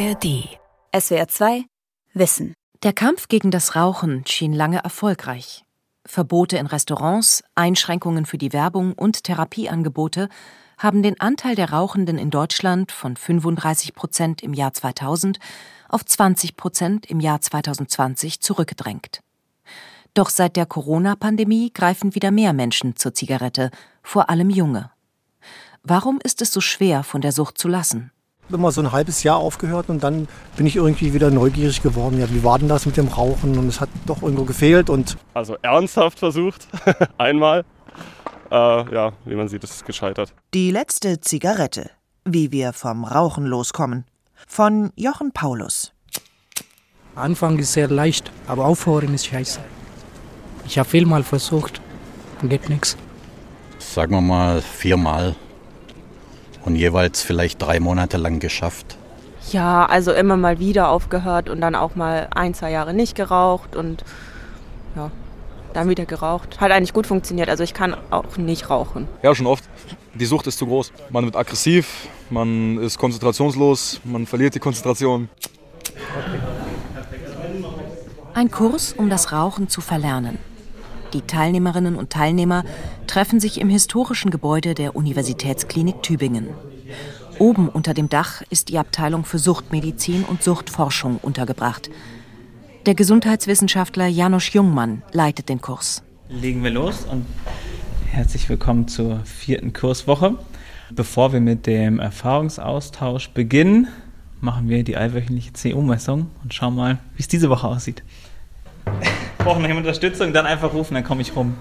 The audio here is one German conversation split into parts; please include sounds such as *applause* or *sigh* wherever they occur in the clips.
ARD. SWR 2 Wissen. Der Kampf gegen das Rauchen schien lange erfolgreich. Verbote in Restaurants, Einschränkungen für die Werbung und Therapieangebote haben den Anteil der Rauchenden in Deutschland von 35 Prozent im Jahr 2000 auf 20 Prozent im Jahr 2020 zurückgedrängt. Doch seit der Corona-Pandemie greifen wieder mehr Menschen zur Zigarette, vor allem Junge. Warum ist es so schwer, von der Sucht zu lassen? Immer so ein halbes Jahr aufgehört und dann bin ich irgendwie wieder neugierig geworden. Ja, wie war denn das mit dem Rauchen? Und es hat doch irgendwo gefehlt. Und also ernsthaft versucht, *laughs* einmal. Äh, ja, wie man sieht, ist es gescheitert. Die letzte Zigarette. Wie wir vom Rauchen loskommen. Von Jochen Paulus. Anfang ist sehr leicht, aber aufhören ist scheiße. Ich habe vielmal versucht, geht nichts. Sagen wir mal viermal und jeweils vielleicht drei Monate lang geschafft. Ja, also immer mal wieder aufgehört und dann auch mal ein, zwei Jahre nicht geraucht und ja, dann wieder geraucht. Hat eigentlich gut funktioniert. Also ich kann auch nicht rauchen. Ja, schon oft. Die Sucht ist zu groß. Man wird aggressiv, man ist konzentrationslos, man verliert die Konzentration. Ein Kurs, um das Rauchen zu verlernen. Die Teilnehmerinnen und Teilnehmer treffen sich im historischen Gebäude der Universitätsklinik Tübingen. Oben unter dem Dach ist die Abteilung für Suchtmedizin und Suchtforschung untergebracht. Der Gesundheitswissenschaftler Janusz Jungmann leitet den Kurs. Legen wir los und herzlich willkommen zur vierten Kurswoche. Bevor wir mit dem Erfahrungsaustausch beginnen, machen wir die allwöchentliche CO-Messung und schauen mal, wie es diese Woche aussieht brauchen noch Unterstützung, dann einfach rufen, dann komme ich rum.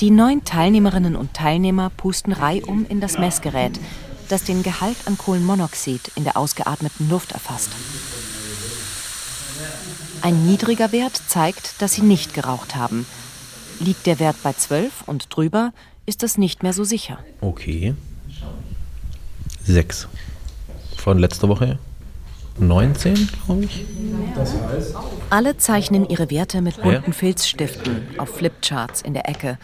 Die neun Teilnehmerinnen und Teilnehmer pusten reihum in das Messgerät, das den Gehalt an Kohlenmonoxid in der ausgeatmeten Luft erfasst. Ein niedriger Wert zeigt, dass sie nicht geraucht haben. Liegt der Wert bei 12 und drüber, ist das nicht mehr so sicher. Okay. Sechs. Von letzter Woche 19, glaube ich. Alle zeichnen ihre Werte mit bunten Filzstiften auf Flipcharts in der Ecke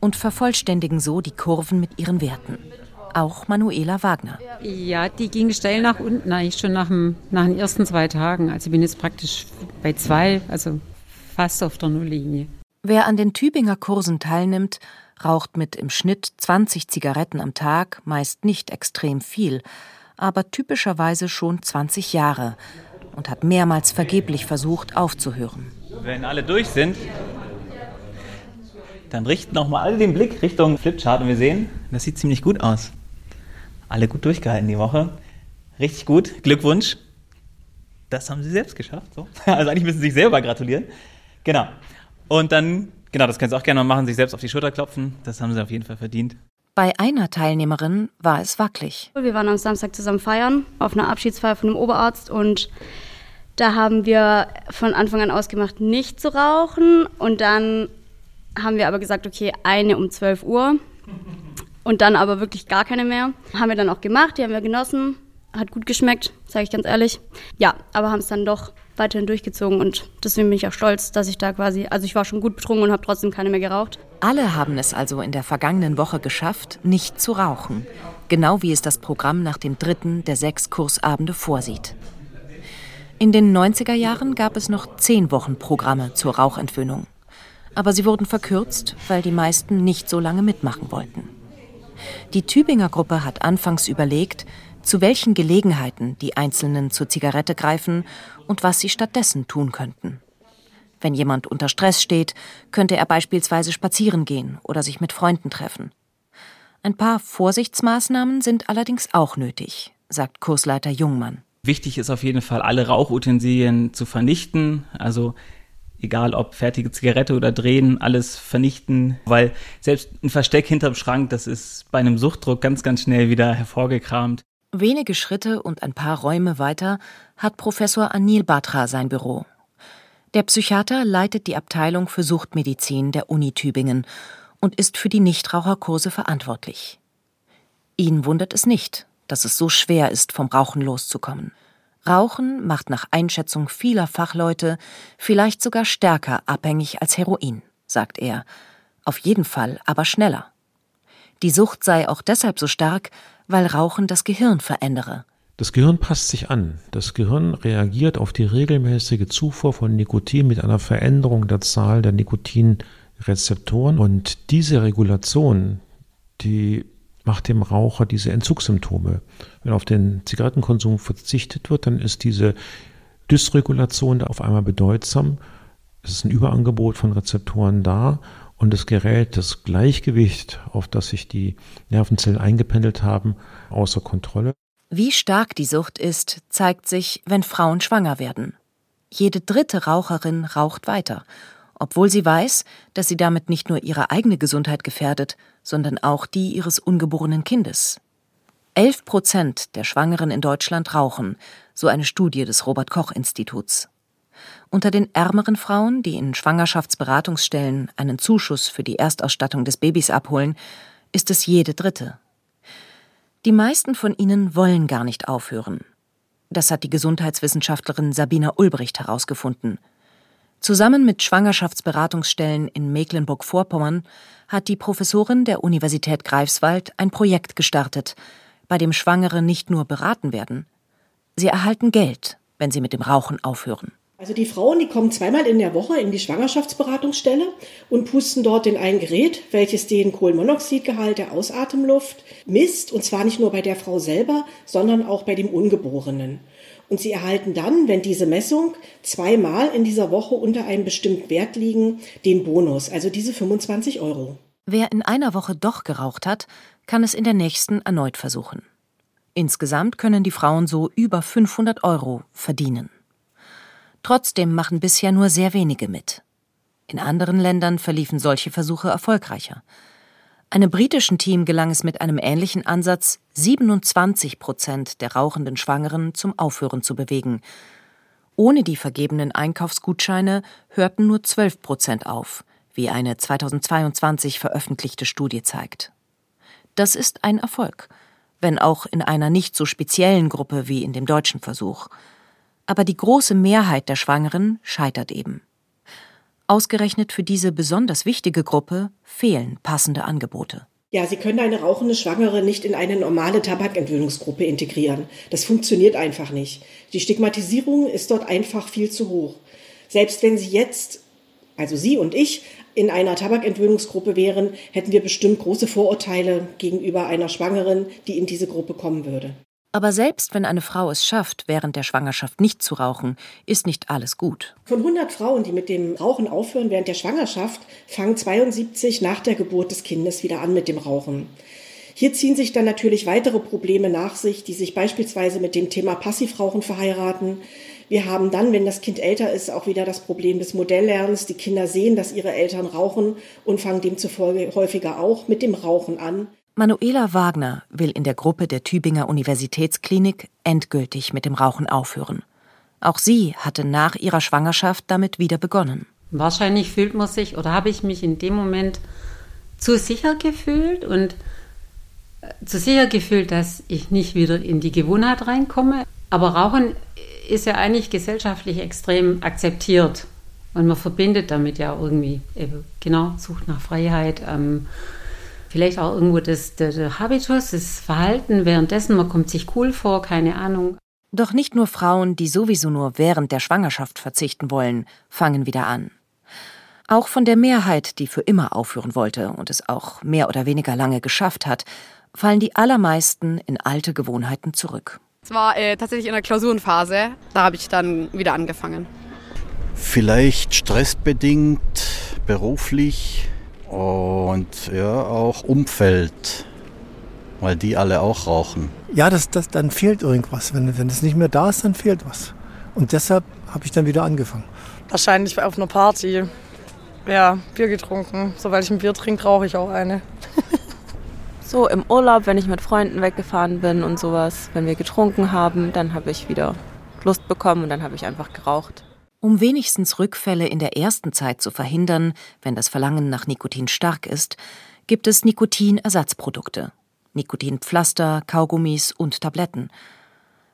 und vervollständigen so die Kurven mit ihren Werten. Auch Manuela Wagner. Ja, die ging steil nach unten, eigentlich schon nach, dem, nach den ersten zwei Tagen. Also ich bin jetzt praktisch bei zwei, also fast auf der Nulllinie. Wer an den Tübinger Kursen teilnimmt, raucht mit im Schnitt 20 Zigaretten am Tag, meist nicht extrem viel aber typischerweise schon 20 Jahre und hat mehrmals vergeblich versucht aufzuhören. Wenn alle durch sind, dann richten noch mal alle den Blick Richtung Flipchart und wir sehen, das sieht ziemlich gut aus. Alle gut durchgehalten die Woche. Richtig gut. Glückwunsch. Das haben sie selbst geschafft. So. *laughs* Also eigentlich müssen sie sich selber gratulieren. Genau. Und dann, genau, das können sie auch gerne mal machen, sich selbst auf die Schulter klopfen. Das haben sie auf jeden Fall verdient. Bei einer Teilnehmerin war es wackelig. Wir waren am Samstag zusammen feiern auf einer Abschiedsfeier von einem Oberarzt und da haben wir von Anfang an ausgemacht, nicht zu rauchen und dann haben wir aber gesagt, okay, eine um 12 Uhr und dann aber wirklich gar keine mehr. Haben wir dann auch gemacht, die haben wir genossen, hat gut geschmeckt, sage ich ganz ehrlich. Ja, aber haben es dann doch weiterhin durchgezogen und deswegen bin ich auch stolz, dass ich da quasi, also ich war schon gut betrunken und habe trotzdem keine mehr geraucht. Alle haben es also in der vergangenen Woche geschafft, nicht zu rauchen, genau wie es das Programm nach dem dritten der sechs Kursabende vorsieht. In den 90er Jahren gab es noch zehn Wochen Programme zur Rauchentwöhnung. Aber sie wurden verkürzt, weil die meisten nicht so lange mitmachen wollten. Die Tübinger Gruppe hat anfangs überlegt, zu welchen Gelegenheiten die Einzelnen zur Zigarette greifen und was sie stattdessen tun könnten. Wenn jemand unter Stress steht, könnte er beispielsweise spazieren gehen oder sich mit Freunden treffen. Ein paar Vorsichtsmaßnahmen sind allerdings auch nötig, sagt Kursleiter Jungmann. Wichtig ist auf jeden Fall, alle Rauchutensilien zu vernichten. Also egal ob fertige Zigarette oder Drehen, alles vernichten, weil selbst ein Versteck hinterm Schrank, das ist bei einem Suchtdruck ganz, ganz schnell wieder hervorgekramt. Wenige Schritte und ein paar Räume weiter hat Professor Anil Batra sein Büro. Der Psychiater leitet die Abteilung für Suchtmedizin der Uni Tübingen und ist für die Nichtraucherkurse verantwortlich. Ihn wundert es nicht, dass es so schwer ist, vom Rauchen loszukommen. Rauchen macht nach Einschätzung vieler Fachleute vielleicht sogar stärker abhängig als Heroin, sagt er. Auf jeden Fall aber schneller. Die Sucht sei auch deshalb so stark, weil Rauchen das Gehirn verändere. Das Gehirn passt sich an. Das Gehirn reagiert auf die regelmäßige Zufuhr von Nikotin mit einer Veränderung der Zahl der Nikotinrezeptoren. Und diese Regulation, die macht dem Raucher diese Entzugssymptome. Wenn auf den Zigarettenkonsum verzichtet wird, dann ist diese Dysregulation auf einmal bedeutsam. Es ist ein Überangebot von Rezeptoren da und es gerät das Gleichgewicht, auf das sich die Nervenzellen eingependelt haben, außer Kontrolle. Wie stark die Sucht ist, zeigt sich, wenn Frauen schwanger werden. Jede dritte Raucherin raucht weiter, obwohl sie weiß, dass sie damit nicht nur ihre eigene Gesundheit gefährdet, sondern auch die ihres ungeborenen Kindes. Elf Prozent der Schwangeren in Deutschland rauchen, so eine Studie des Robert Koch Instituts. Unter den ärmeren Frauen, die in Schwangerschaftsberatungsstellen einen Zuschuss für die Erstausstattung des Babys abholen, ist es jede dritte. Die meisten von ihnen wollen gar nicht aufhören. Das hat die Gesundheitswissenschaftlerin Sabina Ulbricht herausgefunden. Zusammen mit Schwangerschaftsberatungsstellen in Mecklenburg-Vorpommern hat die Professorin der Universität Greifswald ein Projekt gestartet, bei dem Schwangere nicht nur beraten werden, sie erhalten Geld, wenn sie mit dem Rauchen aufhören. Also die Frauen, die kommen zweimal in der Woche in die Schwangerschaftsberatungsstelle und pusten dort in ein Gerät, welches den Kohlenmonoxidgehalt der Ausatemluft misst, und zwar nicht nur bei der Frau selber, sondern auch bei dem Ungeborenen. Und sie erhalten dann, wenn diese Messung zweimal in dieser Woche unter einem bestimmten Wert liegen, den Bonus, also diese 25 Euro. Wer in einer Woche doch geraucht hat, kann es in der nächsten erneut versuchen. Insgesamt können die Frauen so über 500 Euro verdienen. Trotzdem machen bisher nur sehr wenige mit. In anderen Ländern verliefen solche Versuche erfolgreicher. Einem britischen Team gelang es mit einem ähnlichen Ansatz, 27 Prozent der rauchenden Schwangeren zum Aufhören zu bewegen. Ohne die vergebenen Einkaufsgutscheine hörten nur 12 Prozent auf, wie eine 2022 veröffentlichte Studie zeigt. Das ist ein Erfolg, wenn auch in einer nicht so speziellen Gruppe wie in dem deutschen Versuch aber die große Mehrheit der Schwangeren scheitert eben. Ausgerechnet für diese besonders wichtige Gruppe fehlen passende Angebote. Ja, Sie können eine rauchende Schwangere nicht in eine normale Tabakentwöhnungsgruppe integrieren. Das funktioniert einfach nicht. Die Stigmatisierung ist dort einfach viel zu hoch. Selbst wenn Sie jetzt, also Sie und ich, in einer Tabakentwöhnungsgruppe wären, hätten wir bestimmt große Vorurteile gegenüber einer Schwangeren, die in diese Gruppe kommen würde. Aber selbst wenn eine Frau es schafft, während der Schwangerschaft nicht zu rauchen, ist nicht alles gut. Von 100 Frauen, die mit dem Rauchen aufhören während der Schwangerschaft, fangen 72 nach der Geburt des Kindes wieder an mit dem Rauchen. Hier ziehen sich dann natürlich weitere Probleme nach sich, die sich beispielsweise mit dem Thema Passivrauchen verheiraten. Wir haben dann, wenn das Kind älter ist, auch wieder das Problem des Modelllernens. Die Kinder sehen, dass ihre Eltern rauchen und fangen demzufolge häufiger auch mit dem Rauchen an. Manuela Wagner will in der Gruppe der Tübinger Universitätsklinik endgültig mit dem Rauchen aufhören. Auch sie hatte nach ihrer Schwangerschaft damit wieder begonnen. Wahrscheinlich fühlt man sich oder habe ich mich in dem Moment zu sicher gefühlt und äh, zu sicher gefühlt, dass ich nicht wieder in die Gewohnheit reinkomme. Aber Rauchen ist ja eigentlich gesellschaftlich extrem akzeptiert und man verbindet damit ja irgendwie genau Sucht nach Freiheit. Ähm, Vielleicht auch irgendwo das, der, der Habitus, das Verhalten währenddessen, man kommt sich cool vor, keine Ahnung. Doch nicht nur Frauen, die sowieso nur während der Schwangerschaft verzichten wollen, fangen wieder an. Auch von der Mehrheit, die für immer aufhören wollte und es auch mehr oder weniger lange geschafft hat, fallen die allermeisten in alte Gewohnheiten zurück. Es war äh, tatsächlich in der Klausurenphase, da habe ich dann wieder angefangen. Vielleicht stressbedingt, beruflich, und ja, auch Umfeld, weil die alle auch rauchen. Ja, das, das, dann fehlt irgendwas. Wenn, wenn es nicht mehr da ist, dann fehlt was. Und deshalb habe ich dann wieder angefangen. Wahrscheinlich auf einer Party. Ja, Bier getrunken. Sobald ich ein Bier trinke, rauche ich auch eine. *laughs* so im Urlaub, wenn ich mit Freunden weggefahren bin und sowas, wenn wir getrunken haben, dann habe ich wieder Lust bekommen und dann habe ich einfach geraucht. Um wenigstens Rückfälle in der ersten Zeit zu verhindern, wenn das Verlangen nach Nikotin stark ist, gibt es Nikotinersatzprodukte. Nikotinpflaster, Kaugummis und Tabletten.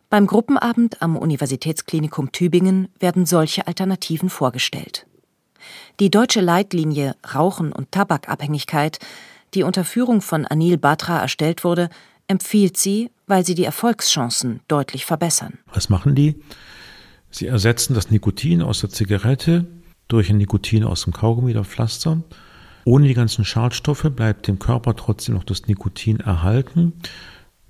Beim Gruppenabend am Universitätsklinikum Tübingen werden solche Alternativen vorgestellt. Die deutsche Leitlinie Rauchen und Tabakabhängigkeit, die unter Führung von Anil Batra erstellt wurde, empfiehlt sie, weil sie die Erfolgschancen deutlich verbessern. Was machen die? Sie ersetzen das Nikotin aus der Zigarette durch ein Nikotin aus dem Kaugummi oder Pflaster. Ohne die ganzen Schadstoffe bleibt dem Körper trotzdem noch das Nikotin erhalten.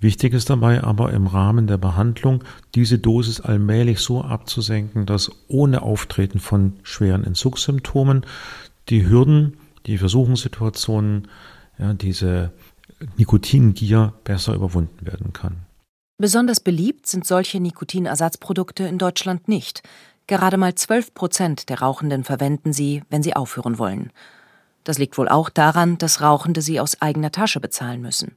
Wichtig ist dabei aber im Rahmen der Behandlung diese Dosis allmählich so abzusenken, dass ohne Auftreten von schweren Entzugssymptomen die Hürden, die Versuchungssituationen, ja, diese Nikotingier besser überwunden werden kann. Besonders beliebt sind solche Nikotinersatzprodukte in Deutschland nicht. Gerade mal 12 Prozent der Rauchenden verwenden sie, wenn sie aufhören wollen. Das liegt wohl auch daran, dass Rauchende sie aus eigener Tasche bezahlen müssen.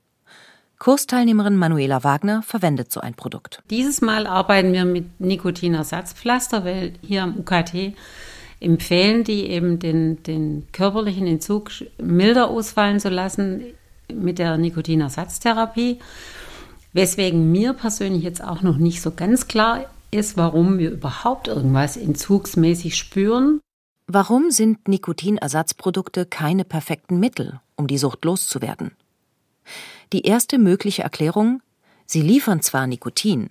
Kursteilnehmerin Manuela Wagner verwendet so ein Produkt. Dieses Mal arbeiten wir mit Nikotinersatzpflaster, weil hier am UKT empfehlen die eben den, den körperlichen Entzug milder ausfallen zu lassen mit der Nikotinersatztherapie. Weswegen mir persönlich jetzt auch noch nicht so ganz klar ist, warum wir überhaupt irgendwas entzugsmäßig spüren. Warum sind Nikotinersatzprodukte keine perfekten Mittel, um die Sucht loszuwerden? Die erste mögliche Erklärung, sie liefern zwar Nikotin,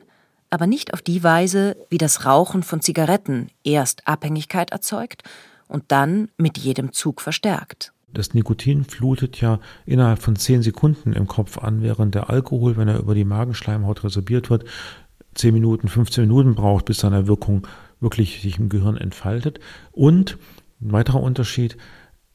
aber nicht auf die Weise, wie das Rauchen von Zigaretten erst Abhängigkeit erzeugt und dann mit jedem Zug verstärkt. Das Nikotin flutet ja innerhalb von 10 Sekunden im Kopf an, während der Alkohol, wenn er über die Magenschleimhaut resorbiert wird, 10 Minuten, 15 Minuten braucht, bis seine Wirkung wirklich sich im Gehirn entfaltet. Und ein weiterer Unterschied,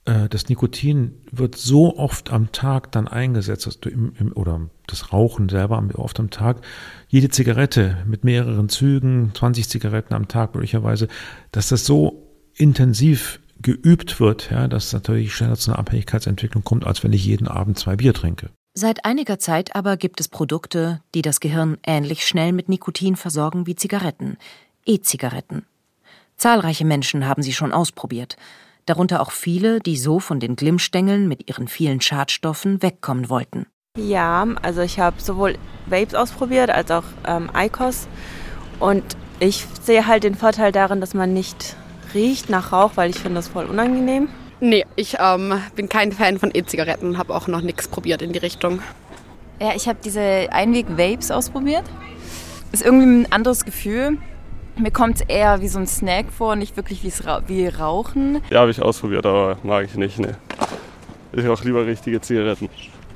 äh, das Nikotin wird so oft am Tag dann eingesetzt, dass du im, im, oder das Rauchen selber oft am Tag, jede Zigarette mit mehreren Zügen, 20 Zigaretten am Tag möglicherweise, dass das so intensiv geübt wird, ja, dass natürlich schneller zu einer Abhängigkeitsentwicklung kommt, als wenn ich jeden Abend zwei Bier trinke. Seit einiger Zeit aber gibt es Produkte, die das Gehirn ähnlich schnell mit Nikotin versorgen wie Zigaretten, E-Zigaretten. Zahlreiche Menschen haben sie schon ausprobiert, darunter auch viele, die so von den Glimmstängeln mit ihren vielen Schadstoffen wegkommen wollten. Ja, also ich habe sowohl Vapes ausprobiert als auch ähm, ICOS und ich sehe halt den Vorteil darin, dass man nicht riecht nach Rauch, weil ich finde das voll unangenehm. Nee, ich ähm, bin kein Fan von E-Zigaretten und habe auch noch nichts probiert in die Richtung. Ja, ich habe diese Einweg-Vapes ausprobiert. Ist irgendwie ein anderes Gefühl. Mir kommt es eher wie so ein Snack vor, nicht wirklich wie Rauchen. Ja, habe ich ausprobiert, aber mag ich nicht. Ne. Ich auch lieber richtige Zigaretten.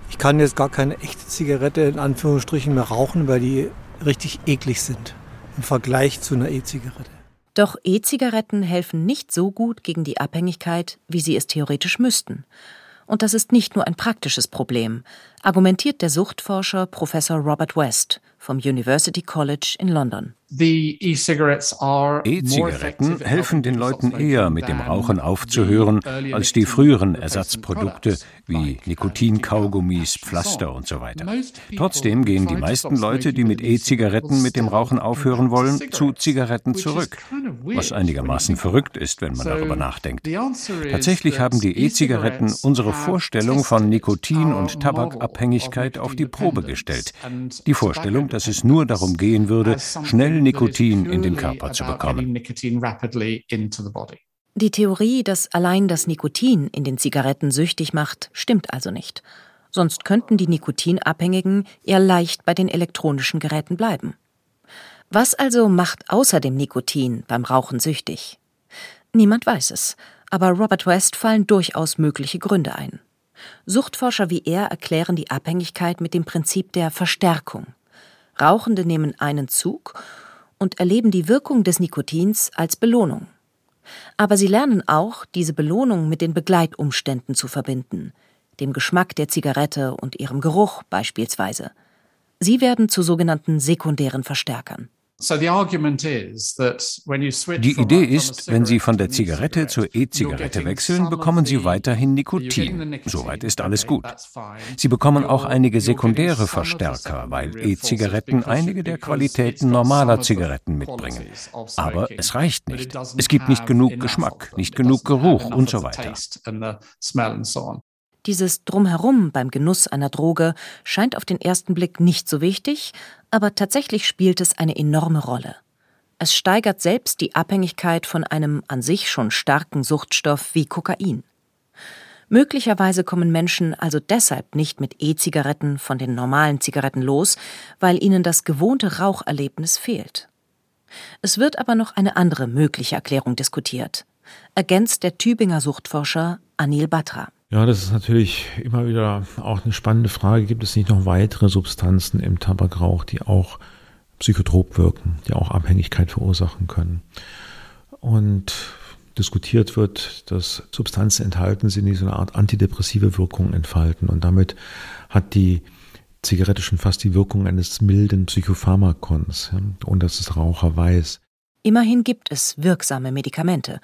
Ich kann jetzt gar keine echte Zigarette in Anführungsstrichen mehr rauchen, weil die richtig eklig sind im Vergleich zu einer E-Zigarette. Doch E-Zigaretten helfen nicht so gut gegen die Abhängigkeit, wie sie es theoretisch müssten. Und das ist nicht nur ein praktisches Problem, argumentiert der Suchtforscher Professor Robert West vom University College in London. E-Zigaretten helfen den Leuten eher, mit dem Rauchen aufzuhören, als die früheren Ersatzprodukte wie Nikotinkaugummis, Pflaster und so weiter. Trotzdem gehen die meisten Leute, die mit E-Zigaretten mit dem Rauchen aufhören wollen, zu Zigaretten zurück. Was einigermaßen verrückt ist, wenn man darüber nachdenkt. Tatsächlich haben die E-Zigaretten unsere Vorstellung von Nikotin und Tabakabhängigkeit auf die Probe gestellt. Die Vorstellung, dass es nur darum gehen würde, schnell Nikotin in den Körper zu bekommen. Die Theorie, dass allein das Nikotin in den Zigaretten süchtig macht, stimmt also nicht. Sonst könnten die Nikotinabhängigen eher leicht bei den elektronischen Geräten bleiben. Was also macht außer dem Nikotin beim Rauchen süchtig? Niemand weiß es, aber Robert West fallen durchaus mögliche Gründe ein. Suchtforscher wie er erklären die Abhängigkeit mit dem Prinzip der Verstärkung. Rauchende nehmen einen Zug und erleben die Wirkung des Nikotins als Belohnung. Aber sie lernen auch, diese Belohnung mit den Begleitumständen zu verbinden, dem Geschmack der Zigarette und ihrem Geruch beispielsweise. Sie werden zu sogenannten sekundären Verstärkern. Die Idee ist, wenn Sie von der Zigarette zur E-Zigarette wechseln, bekommen Sie weiterhin Nikotin. Soweit ist alles gut. Sie bekommen auch einige sekundäre Verstärker, weil E-Zigaretten einige der Qualitäten normaler Zigaretten mitbringen. Aber es reicht nicht. Es gibt nicht genug Geschmack, nicht genug Geruch und so weiter. Dieses Drumherum beim Genuss einer Droge scheint auf den ersten Blick nicht so wichtig, aber tatsächlich spielt es eine enorme Rolle. Es steigert selbst die Abhängigkeit von einem an sich schon starken Suchtstoff wie Kokain. Möglicherweise kommen Menschen also deshalb nicht mit E-Zigaretten von den normalen Zigaretten los, weil ihnen das gewohnte Raucherlebnis fehlt. Es wird aber noch eine andere mögliche Erklärung diskutiert, ergänzt der Tübinger Suchtforscher Anil Batra. Ja, das ist natürlich immer wieder auch eine spannende Frage. Gibt es nicht noch weitere Substanzen im Tabakrauch, die auch psychotrop wirken, die auch Abhängigkeit verursachen können? Und diskutiert wird, dass Substanzen enthalten sind, die so eine Art antidepressive Wirkung entfalten. Und damit hat die Zigarette schon fast die Wirkung eines milden Psychopharmakons, ja, ohne dass es Raucher weiß. Immerhin gibt es wirksame Medikamente.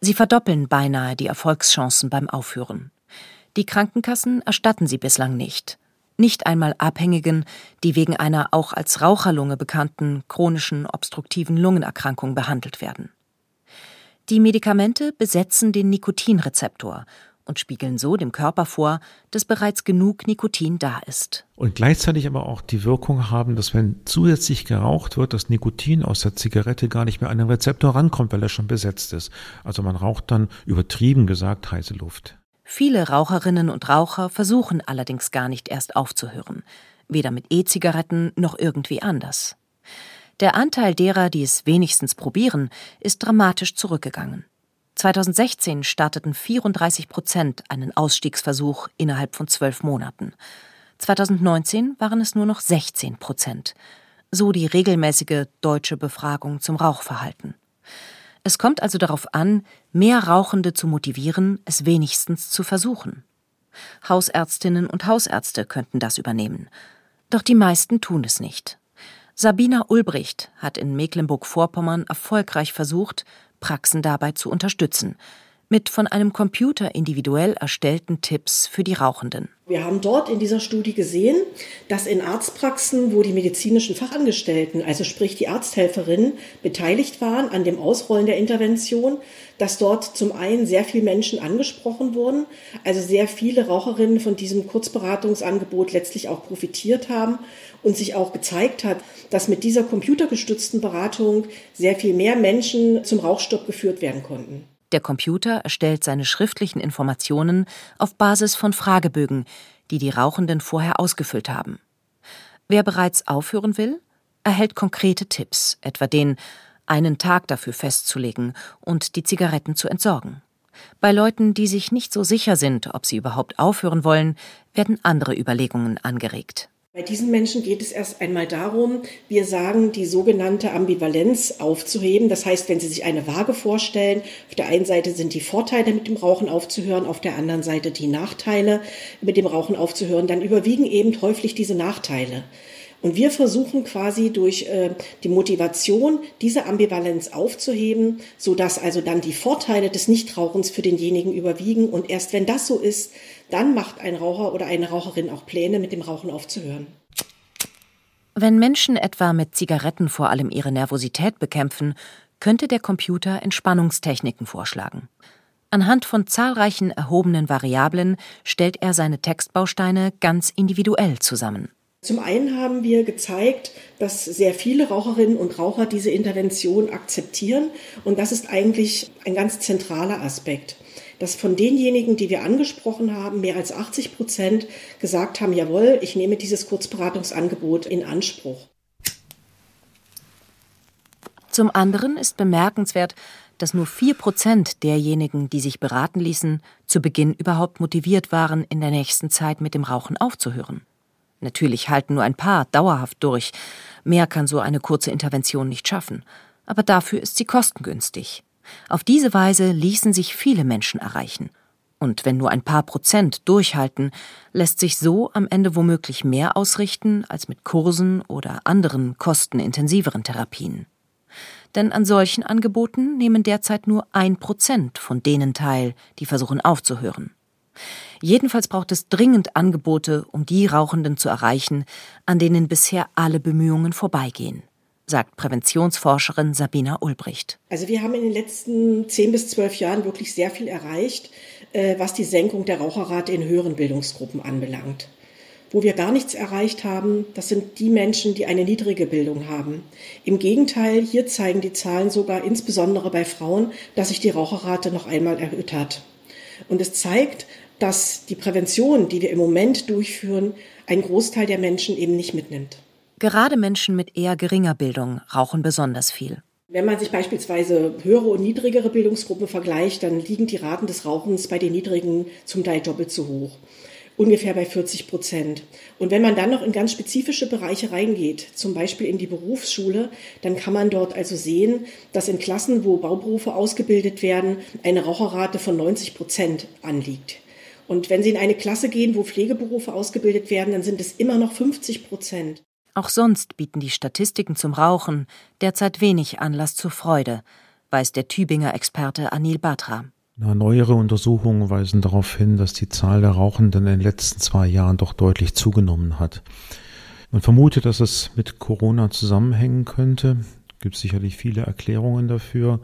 Sie verdoppeln beinahe die Erfolgschancen beim Aufhören. Die Krankenkassen erstatten sie bislang nicht. Nicht einmal Abhängigen, die wegen einer auch als Raucherlunge bekannten chronischen obstruktiven Lungenerkrankung behandelt werden. Die Medikamente besetzen den Nikotinrezeptor und spiegeln so dem Körper vor, dass bereits genug Nikotin da ist. Und gleichzeitig aber auch die Wirkung haben, dass wenn zusätzlich geraucht wird, das Nikotin aus der Zigarette gar nicht mehr an den Rezeptor rankommt, weil er schon besetzt ist. Also man raucht dann übertrieben gesagt heiße Luft. Viele Raucherinnen und Raucher versuchen allerdings gar nicht erst aufzuhören, weder mit E-Zigaretten noch irgendwie anders. Der Anteil derer, die es wenigstens probieren, ist dramatisch zurückgegangen. 2016 starteten 34 Prozent einen Ausstiegsversuch innerhalb von zwölf Monaten. 2019 waren es nur noch 16 Prozent. So die regelmäßige deutsche Befragung zum Rauchverhalten. Es kommt also darauf an, mehr Rauchende zu motivieren, es wenigstens zu versuchen. Hausärztinnen und Hausärzte könnten das übernehmen. Doch die meisten tun es nicht. Sabina Ulbricht hat in Mecklenburg-Vorpommern erfolgreich versucht, Praxen dabei zu unterstützen, mit von einem Computer individuell erstellten Tipps für die Rauchenden. Wir haben dort in dieser Studie gesehen, dass in Arztpraxen, wo die medizinischen Fachangestellten, also sprich die Arzthelferinnen, beteiligt waren an dem Ausrollen der Intervention, dass dort zum einen sehr viele Menschen angesprochen wurden, also sehr viele Raucherinnen von diesem Kurzberatungsangebot letztlich auch profitiert haben und sich auch gezeigt hat, dass mit dieser computergestützten Beratung sehr viel mehr Menschen zum Rauchstopp geführt werden konnten. Der Computer erstellt seine schriftlichen Informationen auf Basis von Fragebögen, die die Rauchenden vorher ausgefüllt haben. Wer bereits aufhören will, erhält konkrete Tipps, etwa den, einen Tag dafür festzulegen und die Zigaretten zu entsorgen. Bei Leuten, die sich nicht so sicher sind, ob sie überhaupt aufhören wollen, werden andere Überlegungen angeregt. Bei diesen Menschen geht es erst einmal darum, wir sagen, die sogenannte Ambivalenz aufzuheben. Das heißt, wenn Sie sich eine Waage vorstellen, auf der einen Seite sind die Vorteile mit dem Rauchen aufzuhören, auf der anderen Seite die Nachteile mit dem Rauchen aufzuhören, dann überwiegen eben häufig diese Nachteile. Und wir versuchen quasi durch äh, die Motivation diese Ambivalenz aufzuheben, so dass also dann die Vorteile des Nichtrauchens für denjenigen überwiegen. Und erst wenn das so ist, dann macht ein Raucher oder eine Raucherin auch Pläne, mit dem Rauchen aufzuhören. Wenn Menschen etwa mit Zigaretten vor allem ihre Nervosität bekämpfen, könnte der Computer Entspannungstechniken vorschlagen. Anhand von zahlreichen erhobenen Variablen stellt er seine Textbausteine ganz individuell zusammen. Zum einen haben wir gezeigt, dass sehr viele Raucherinnen und Raucher diese Intervention akzeptieren und das ist eigentlich ein ganz zentraler Aspekt dass von denjenigen, die wir angesprochen haben, mehr als 80 Prozent gesagt haben, jawohl, ich nehme dieses Kurzberatungsangebot in Anspruch. Zum anderen ist bemerkenswert, dass nur vier Prozent derjenigen, die sich beraten ließen, zu Beginn überhaupt motiviert waren, in der nächsten Zeit mit dem Rauchen aufzuhören. Natürlich halten nur ein paar dauerhaft durch. Mehr kann so eine kurze Intervention nicht schaffen. Aber dafür ist sie kostengünstig. Auf diese Weise ließen sich viele Menschen erreichen. Und wenn nur ein paar Prozent durchhalten, lässt sich so am Ende womöglich mehr ausrichten als mit Kursen oder anderen kostenintensiveren Therapien. Denn an solchen Angeboten nehmen derzeit nur ein Prozent von denen teil, die versuchen aufzuhören. Jedenfalls braucht es dringend Angebote, um die Rauchenden zu erreichen, an denen bisher alle Bemühungen vorbeigehen sagt Präventionsforscherin Sabina Ulbricht. Also wir haben in den letzten zehn bis zwölf Jahren wirklich sehr viel erreicht, äh, was die Senkung der Raucherrate in höheren Bildungsgruppen anbelangt. Wo wir gar nichts erreicht haben, das sind die Menschen, die eine niedrige Bildung haben. Im Gegenteil, hier zeigen die Zahlen sogar insbesondere bei Frauen, dass sich die Raucherrate noch einmal erhöht hat. Und es zeigt, dass die Prävention, die wir im Moment durchführen, einen Großteil der Menschen eben nicht mitnimmt. Gerade Menschen mit eher geringer Bildung rauchen besonders viel. Wenn man sich beispielsweise höhere und niedrigere Bildungsgruppen vergleicht, dann liegen die Raten des Rauchens bei den niedrigen zum Teil doppelt so hoch. Ungefähr bei 40 Prozent. Und wenn man dann noch in ganz spezifische Bereiche reingeht, zum Beispiel in die Berufsschule, dann kann man dort also sehen, dass in Klassen, wo Bauberufe ausgebildet werden, eine Raucherrate von 90 Prozent anliegt. Und wenn Sie in eine Klasse gehen, wo Pflegeberufe ausgebildet werden, dann sind es immer noch 50 Prozent. Auch sonst bieten die Statistiken zum Rauchen derzeit wenig Anlass zur Freude, weiß der Tübinger Experte Anil Batra. Na, neuere Untersuchungen weisen darauf hin, dass die Zahl der Rauchenden in den letzten zwei Jahren doch deutlich zugenommen hat. Man vermutet, dass es mit Corona zusammenhängen könnte. Es gibt sicherlich viele Erklärungen dafür.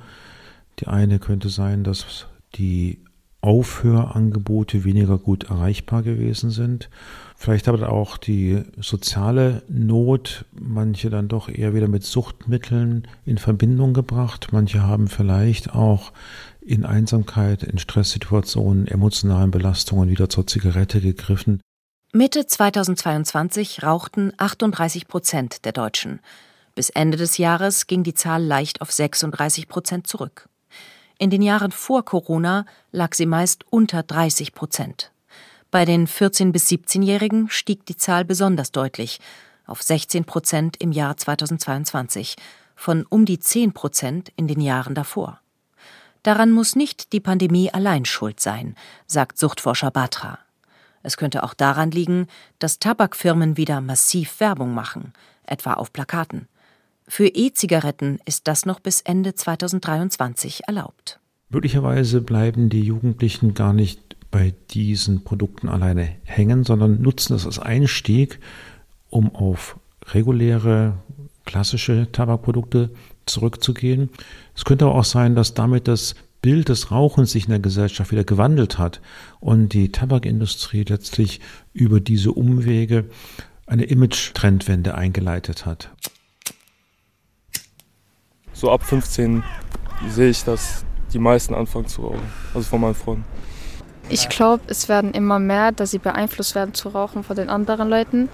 Die eine könnte sein, dass die Aufhörangebote weniger gut erreichbar gewesen sind. Vielleicht aber auch die soziale Not manche dann doch eher wieder mit Suchtmitteln in Verbindung gebracht. Manche haben vielleicht auch in Einsamkeit, in Stresssituationen, emotionalen Belastungen wieder zur Zigarette gegriffen. Mitte 2022 rauchten 38 Prozent der Deutschen. Bis Ende des Jahres ging die Zahl leicht auf 36 Prozent zurück. In den Jahren vor Corona lag sie meist unter 30 Prozent. Bei den 14- bis 17-Jährigen stieg die Zahl besonders deutlich auf 16 Prozent im Jahr 2022 von um die 10 Prozent in den Jahren davor. Daran muss nicht die Pandemie allein schuld sein, sagt Suchtforscher Batra. Es könnte auch daran liegen, dass Tabakfirmen wieder massiv Werbung machen, etwa auf Plakaten. Für E-Zigaretten ist das noch bis Ende 2023 erlaubt. Möglicherweise bleiben die Jugendlichen gar nicht bei diesen Produkten alleine hängen, sondern nutzen es als Einstieg, um auf reguläre, klassische Tabakprodukte zurückzugehen. Es könnte aber auch sein, dass damit das Bild des Rauchens sich in der Gesellschaft wieder gewandelt hat und die Tabakindustrie letztlich über diese Umwege eine Image-Trendwende eingeleitet hat so ab 15 sehe ich, dass die meisten anfangen zu rauchen. Also von meinen Freunden. Ich glaube, es werden immer mehr, dass sie beeinflusst werden zu rauchen von den anderen Leuten.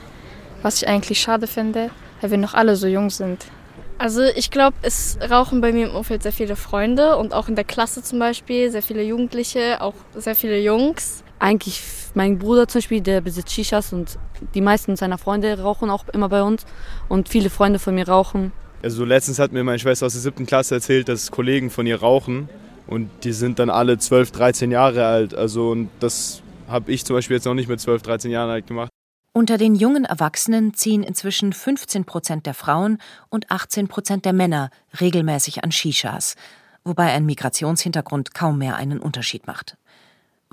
Was ich eigentlich schade finde, weil wir noch alle so jung sind. Also ich glaube, es rauchen bei mir im Umfeld sehr viele Freunde und auch in der Klasse zum Beispiel sehr viele Jugendliche, auch sehr viele Jungs. Eigentlich mein Bruder zum Beispiel, der besitzt Shishas und die meisten seiner Freunde rauchen auch immer bei uns und viele Freunde von mir rauchen. Also letztens hat mir meine Schwester aus der siebten Klasse erzählt, dass Kollegen von ihr rauchen und die sind dann alle 12, 13 Jahre alt. Also und das habe ich zum Beispiel jetzt noch nicht mit 12, 13 Jahren alt gemacht. Unter den jungen Erwachsenen ziehen inzwischen 15 Prozent der Frauen und 18 Prozent der Männer regelmäßig an Shishas, wobei ein Migrationshintergrund kaum mehr einen Unterschied macht.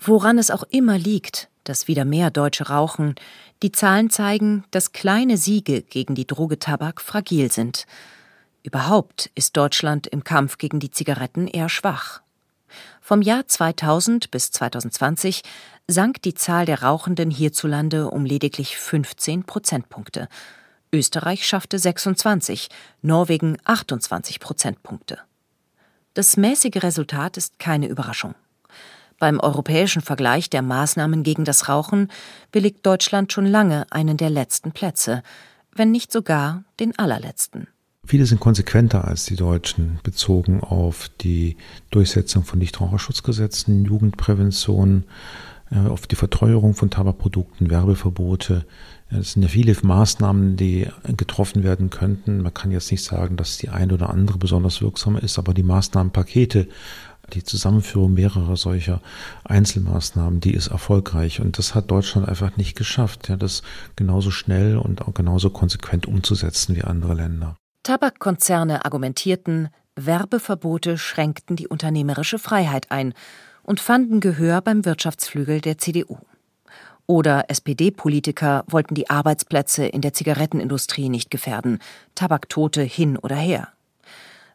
Woran es auch immer liegt, dass wieder mehr Deutsche rauchen, die Zahlen zeigen, dass kleine Siege gegen die Droge Tabak fragil sind. Überhaupt ist Deutschland im Kampf gegen die Zigaretten eher schwach. Vom Jahr 2000 bis 2020 sank die Zahl der Rauchenden hierzulande um lediglich 15 Prozentpunkte. Österreich schaffte 26, Norwegen 28 Prozentpunkte. Das mäßige Resultat ist keine Überraschung. Beim europäischen Vergleich der Maßnahmen gegen das Rauchen belegt Deutschland schon lange einen der letzten Plätze, wenn nicht sogar den allerletzten. Viele sind konsequenter als die Deutschen bezogen auf die Durchsetzung von Nichtraucherschutzgesetzen, Jugendprävention, äh, auf die Verteuerung von Tabakprodukten, Werbeverbote. Es sind ja viele Maßnahmen, die getroffen werden könnten. Man kann jetzt nicht sagen, dass die eine oder andere besonders wirksam ist, aber die Maßnahmenpakete, die Zusammenführung mehrerer solcher Einzelmaßnahmen, die ist erfolgreich. Und das hat Deutschland einfach nicht geschafft, ja, das genauso schnell und auch genauso konsequent umzusetzen wie andere Länder. Tabakkonzerne argumentierten, Werbeverbote schränkten die unternehmerische Freiheit ein und fanden Gehör beim Wirtschaftsflügel der CDU. Oder SPD-Politiker wollten die Arbeitsplätze in der Zigarettenindustrie nicht gefährden, Tabaktote hin oder her.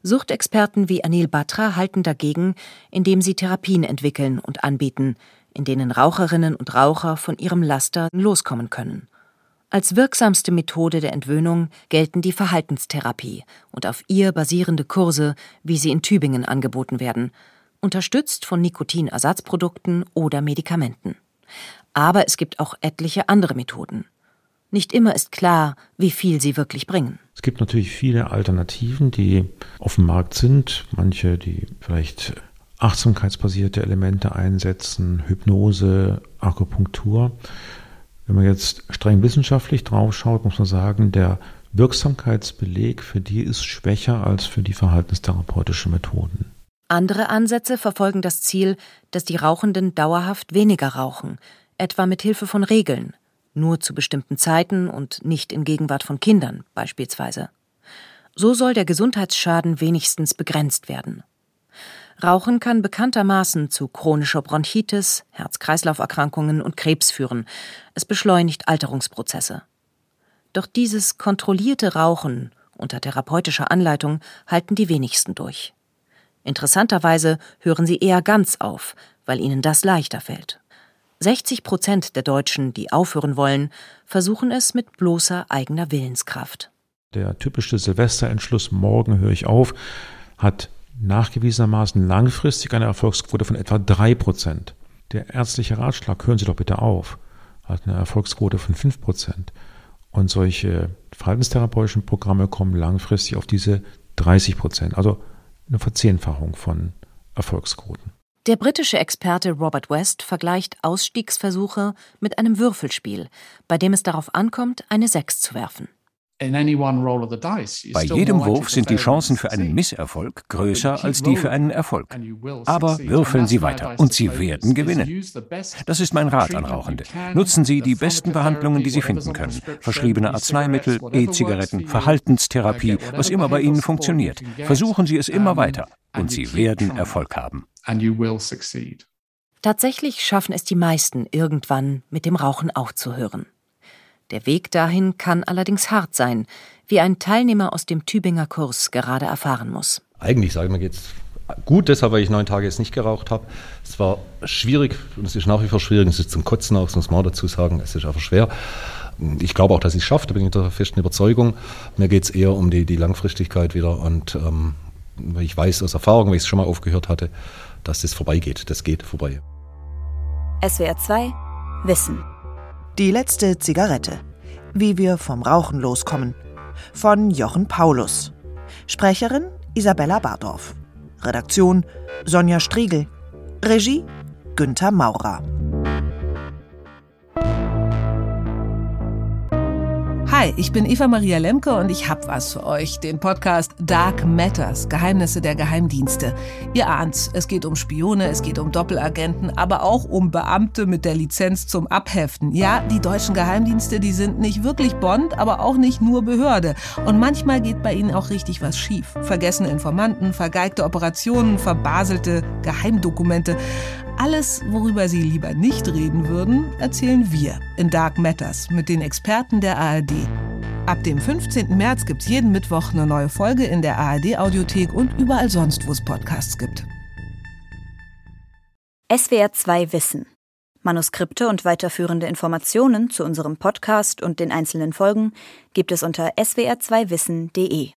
Suchtexperten wie Anil Batra halten dagegen, indem sie Therapien entwickeln und anbieten, in denen Raucherinnen und Raucher von ihrem Laster loskommen können. Als wirksamste Methode der Entwöhnung gelten die Verhaltenstherapie und auf ihr basierende Kurse, wie sie in Tübingen angeboten werden, unterstützt von Nikotinersatzprodukten oder Medikamenten. Aber es gibt auch etliche andere Methoden. Nicht immer ist klar, wie viel sie wirklich bringen. Es gibt natürlich viele Alternativen, die auf dem Markt sind. Manche, die vielleicht achtsamkeitsbasierte Elemente einsetzen, Hypnose, Akupunktur. Wenn man jetzt streng wissenschaftlich draufschaut, muss man sagen, der Wirksamkeitsbeleg für die ist schwächer als für die verhaltenstherapeutische Methoden. Andere Ansätze verfolgen das Ziel, dass die Rauchenden dauerhaft weniger rauchen, etwa mit Hilfe von Regeln, nur zu bestimmten Zeiten und nicht in Gegenwart von Kindern beispielsweise. So soll der Gesundheitsschaden wenigstens begrenzt werden. Rauchen kann bekanntermaßen zu chronischer Bronchitis, Herz-Kreislauf-Erkrankungen und Krebs führen. Es beschleunigt Alterungsprozesse. Doch dieses kontrollierte Rauchen unter therapeutischer Anleitung halten die wenigsten durch. Interessanterweise hören sie eher ganz auf, weil ihnen das leichter fällt. 60 Prozent der Deutschen, die aufhören wollen, versuchen es mit bloßer eigener Willenskraft. Der typische Silvesterentschluss, morgen höre ich auf, hat nachgewiesenermaßen langfristig eine Erfolgsquote von etwa 3 Prozent. Der ärztliche Ratschlag, hören Sie doch bitte auf, hat eine Erfolgsquote von 5 Prozent. Und solche verhaltenstherapeutischen Programme kommen langfristig auf diese 30 Prozent, also eine Verzehnfachung von Erfolgsquoten. Der britische Experte Robert West vergleicht Ausstiegsversuche mit einem Würfelspiel, bei dem es darauf ankommt, eine Sechs zu werfen. Bei jedem Wurf sind die Chancen für einen Misserfolg größer als die für einen Erfolg. Aber würfeln Sie weiter und Sie werden gewinnen. Das ist mein Rat an Rauchende. Nutzen Sie die besten Behandlungen, die Sie finden können. Verschriebene Arzneimittel, E-Zigaretten, Verhaltenstherapie, was immer bei Ihnen funktioniert. Versuchen Sie es immer weiter und Sie werden Erfolg haben. Tatsächlich schaffen es die meisten irgendwann mit dem Rauchen aufzuhören. Der Weg dahin kann allerdings hart sein, wie ein Teilnehmer aus dem Tübinger Kurs gerade erfahren muss. Eigentlich sage ich mir geht's gut, deshalb, weil ich neun Tage jetzt nicht geraucht habe. Es war schwierig und es ist nach wie vor schwierig. Es ist zum Kotzen auch, das muss man auch dazu sagen. Es ist einfach schwer. Ich glaube auch, dass ich es schaffe, da bin ich der festen Überzeugung. Mir geht es eher um die, die Langfristigkeit wieder und ähm, ich weiß aus Erfahrung, weil ich es schon mal aufgehört hatte, dass das vorbeigeht. Das geht vorbei. SWR 2 Wissen. Die letzte Zigarette. Wie wir vom Rauchen loskommen. Von Jochen Paulus. Sprecherin Isabella Bardorf. Redaktion Sonja Striegel. Regie Günther Maurer. Hi, ich bin Eva Maria Lemke und ich hab was für euch, den Podcast Dark Matters, Geheimnisse der Geheimdienste. Ihr ahnt's, es geht um Spione, es geht um Doppelagenten, aber auch um Beamte mit der Lizenz zum Abheften. Ja, die deutschen Geheimdienste, die sind nicht wirklich Bond, aber auch nicht nur Behörde. Und manchmal geht bei ihnen auch richtig was schief. Vergessene Informanten, vergeigte Operationen, verbaselte Geheimdokumente. Alles, worüber Sie lieber nicht reden würden, erzählen wir in Dark Matters mit den Experten der ARD. Ab dem 15. März gibt es jeden Mittwoch eine neue Folge in der ARD-Audiothek und überall sonst, wo es Podcasts gibt. SWR 2 Wissen. Manuskripte und weiterführende Informationen zu unserem Podcast und den einzelnen Folgen gibt es unter swr2wissen.de.